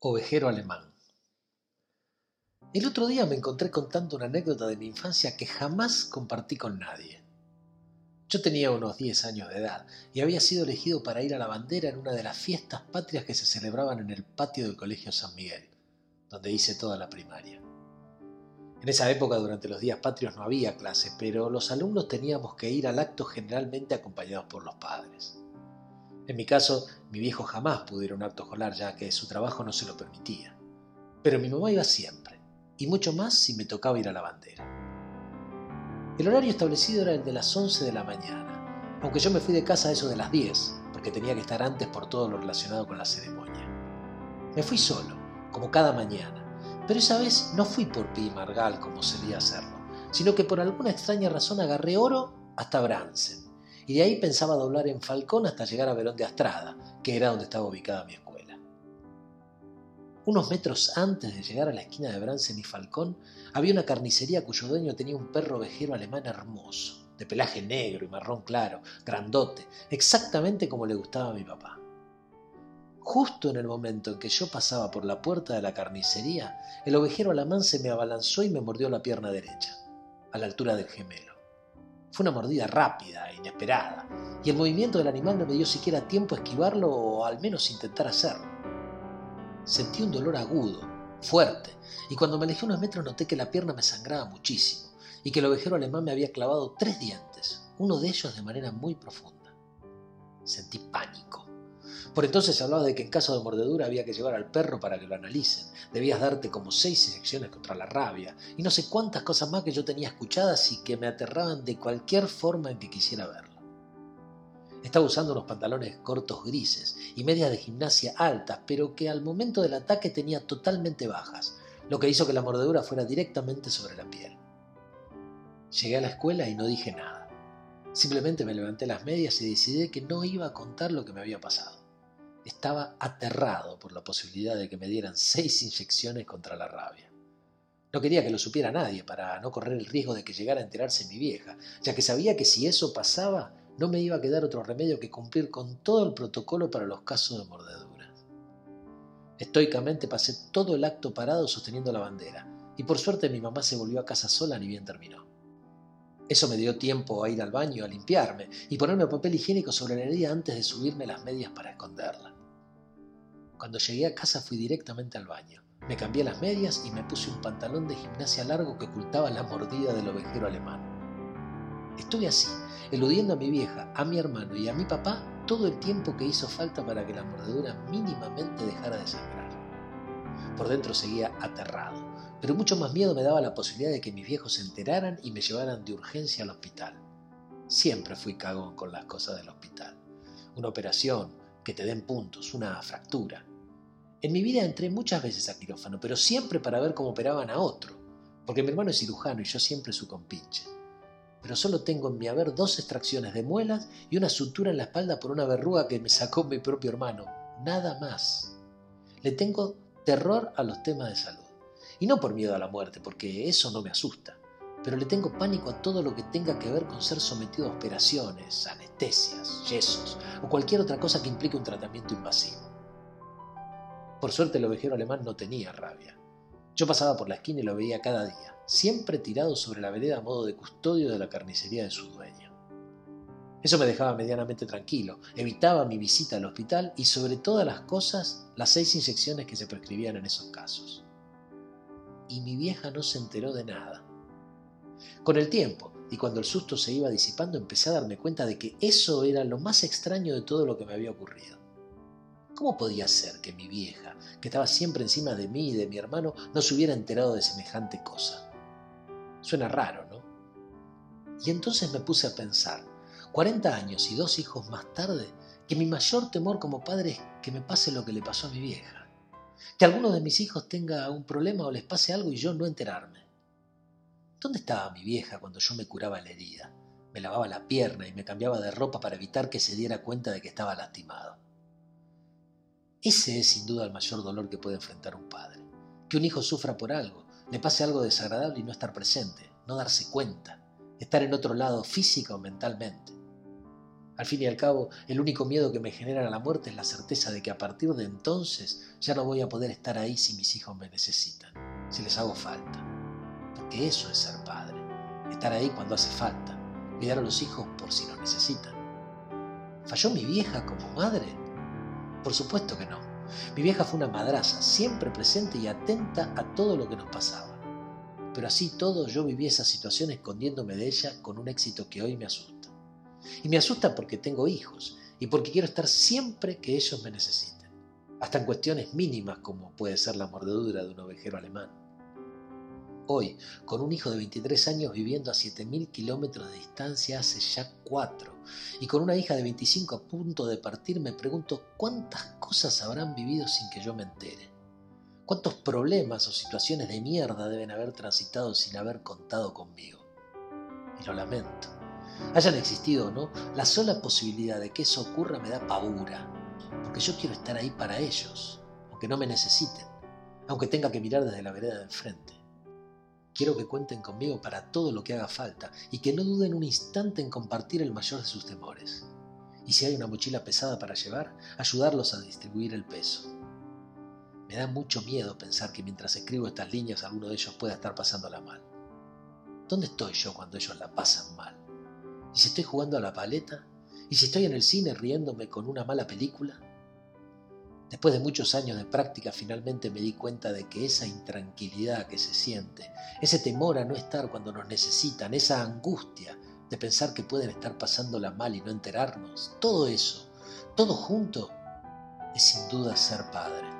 Ovejero alemán. El otro día me encontré contando una anécdota de mi infancia que jamás compartí con nadie. Yo tenía unos 10 años de edad y había sido elegido para ir a la bandera en una de las fiestas patrias que se celebraban en el patio del Colegio San Miguel, donde hice toda la primaria. En esa época, durante los días patrios, no había clase, pero los alumnos teníamos que ir al acto generalmente acompañados por los padres. En mi caso, mi viejo jamás pudo ir a un acto escolar ya que su trabajo no se lo permitía. Pero mi mamá iba siempre, y mucho más si me tocaba ir a la bandera. El horario establecido era el de las 11 de la mañana, aunque yo me fui de casa a eso de las 10, porque tenía que estar antes por todo lo relacionado con la ceremonia. Me fui solo, como cada mañana, pero esa vez no fui por Pi Margal como solía hacerlo, sino que por alguna extraña razón agarré oro hasta Bransen y de ahí pensaba doblar en Falcón hasta llegar a Verón de Astrada, que era donde estaba ubicada mi escuela. Unos metros antes de llegar a la esquina de Bransen y Falcón, había una carnicería cuyo dueño tenía un perro vejero alemán hermoso, de pelaje negro y marrón claro, grandote, exactamente como le gustaba a mi papá. Justo en el momento en que yo pasaba por la puerta de la carnicería, el ovejero alemán se me abalanzó y me mordió la pierna derecha, a la altura del gemelo. Fue una mordida rápida inesperada, y el movimiento del animal no me dio siquiera tiempo a esquivarlo o al menos intentar hacerlo. Sentí un dolor agudo, fuerte, y cuando me alejé unos metros noté que la pierna me sangraba muchísimo y que el ovejero alemán me había clavado tres dientes, uno de ellos de manera muy profunda. Sentí pánico. Por entonces se hablaba de que en caso de mordedura había que llevar al perro para que lo analicen. Debías darte como seis inyecciones contra la rabia y no sé cuántas cosas más que yo tenía escuchadas y que me aterraban de cualquier forma en que quisiera verlo. Estaba usando unos pantalones cortos grises y medias de gimnasia altas, pero que al momento del ataque tenía totalmente bajas, lo que hizo que la mordedura fuera directamente sobre la piel. Llegué a la escuela y no dije nada. Simplemente me levanté las medias y decidí que no iba a contar lo que me había pasado. Estaba aterrado por la posibilidad de que me dieran seis inyecciones contra la rabia. No quería que lo supiera nadie para no correr el riesgo de que llegara a enterarse mi vieja, ya que sabía que si eso pasaba no me iba a quedar otro remedio que cumplir con todo el protocolo para los casos de mordeduras. Estoicamente pasé todo el acto parado sosteniendo la bandera, y por suerte mi mamá se volvió a casa sola ni bien terminó. Eso me dio tiempo a ir al baño, a limpiarme y ponerme papel higiénico sobre la herida antes de subirme las medias para esconderla. Cuando llegué a casa fui directamente al baño. Me cambié las medias y me puse un pantalón de gimnasia largo que ocultaba la mordida del ovejero alemán. Estuve así, eludiendo a mi vieja, a mi hermano y a mi papá todo el tiempo que hizo falta para que la mordedura mínimamente dejara de sangrar. Por dentro seguía aterrado, pero mucho más miedo me daba la posibilidad de que mis viejos se enteraran y me llevaran de urgencia al hospital. Siempre fui cagón con las cosas del hospital. Una operación, que te den puntos, una fractura. En mi vida entré muchas veces a quirófano, pero siempre para ver cómo operaban a otro, porque mi hermano es cirujano y yo siempre su compinche. Pero solo tengo en mi haber dos extracciones de muelas y una sutura en la espalda por una verruga que me sacó mi propio hermano. Nada más. Le tengo terror a los temas de salud. Y no por miedo a la muerte, porque eso no me asusta pero le tengo pánico a todo lo que tenga que ver con ser sometido a operaciones, anestesias, yesos o cualquier otra cosa que implique un tratamiento invasivo. Por suerte el ovejero alemán no tenía rabia. Yo pasaba por la esquina y lo veía cada día, siempre tirado sobre la vereda a modo de custodio de la carnicería de su dueño. Eso me dejaba medianamente tranquilo, evitaba mi visita al hospital y sobre todas las cosas las seis inyecciones que se prescribían en esos casos. Y mi vieja no se enteró de nada con el tiempo, y cuando el susto se iba disipando, empecé a darme cuenta de que eso era lo más extraño de todo lo que me había ocurrido. ¿Cómo podía ser que mi vieja, que estaba siempre encima de mí y de mi hermano, no se hubiera enterado de semejante cosa? Suena raro, ¿no? Y entonces me puse a pensar, 40 años y dos hijos más tarde, que mi mayor temor como padre es que me pase lo que le pasó a mi vieja. Que alguno de mis hijos tenga un problema o les pase algo y yo no enterarme. ¿Dónde estaba mi vieja cuando yo me curaba la herida? Me lavaba la pierna y me cambiaba de ropa para evitar que se diera cuenta de que estaba lastimado. Ese es sin duda el mayor dolor que puede enfrentar un padre. Que un hijo sufra por algo, le pase algo desagradable y no estar presente, no darse cuenta, estar en otro lado física o mentalmente. Al fin y al cabo, el único miedo que me genera la muerte es la certeza de que a partir de entonces ya no voy a poder estar ahí si mis hijos me necesitan, si les hago falta. Porque eso es ser padre, estar ahí cuando hace falta, cuidar a los hijos por si los necesitan. ¿Falló mi vieja como madre? Por supuesto que no. Mi vieja fue una madraza, siempre presente y atenta a todo lo que nos pasaba. Pero así todo yo viví esa situación escondiéndome de ella con un éxito que hoy me asusta. Y me asusta porque tengo hijos y porque quiero estar siempre que ellos me necesiten, hasta en cuestiones mínimas como puede ser la mordedura de un ovejero alemán. Hoy, con un hijo de 23 años viviendo a 7.000 kilómetros de distancia hace ya cuatro, y con una hija de 25 a punto de partir, me pregunto cuántas cosas habrán vivido sin que yo me entere. ¿Cuántos problemas o situaciones de mierda deben haber transitado sin haber contado conmigo? Y lo lamento hayan existido o no, la sola posibilidad de que eso ocurra me da pavura, porque yo quiero estar ahí para ellos, aunque no me necesiten, aunque tenga que mirar desde la vereda de enfrente. Quiero que cuenten conmigo para todo lo que haga falta y que no duden un instante en compartir el mayor de sus temores. Y si hay una mochila pesada para llevar, ayudarlos a distribuir el peso. Me da mucho miedo pensar que mientras escribo estas líneas alguno de ellos pueda estar pasándola mal. ¿Dónde estoy yo cuando ellos la pasan mal? ¿Y si estoy jugando a la paleta? ¿Y si estoy en el cine riéndome con una mala película? Después de muchos años de práctica finalmente me di cuenta de que esa intranquilidad que se siente, ese temor a no estar cuando nos necesitan, esa angustia de pensar que pueden estar pasándola mal y no enterarnos, todo eso, todo junto, es sin duda ser padre.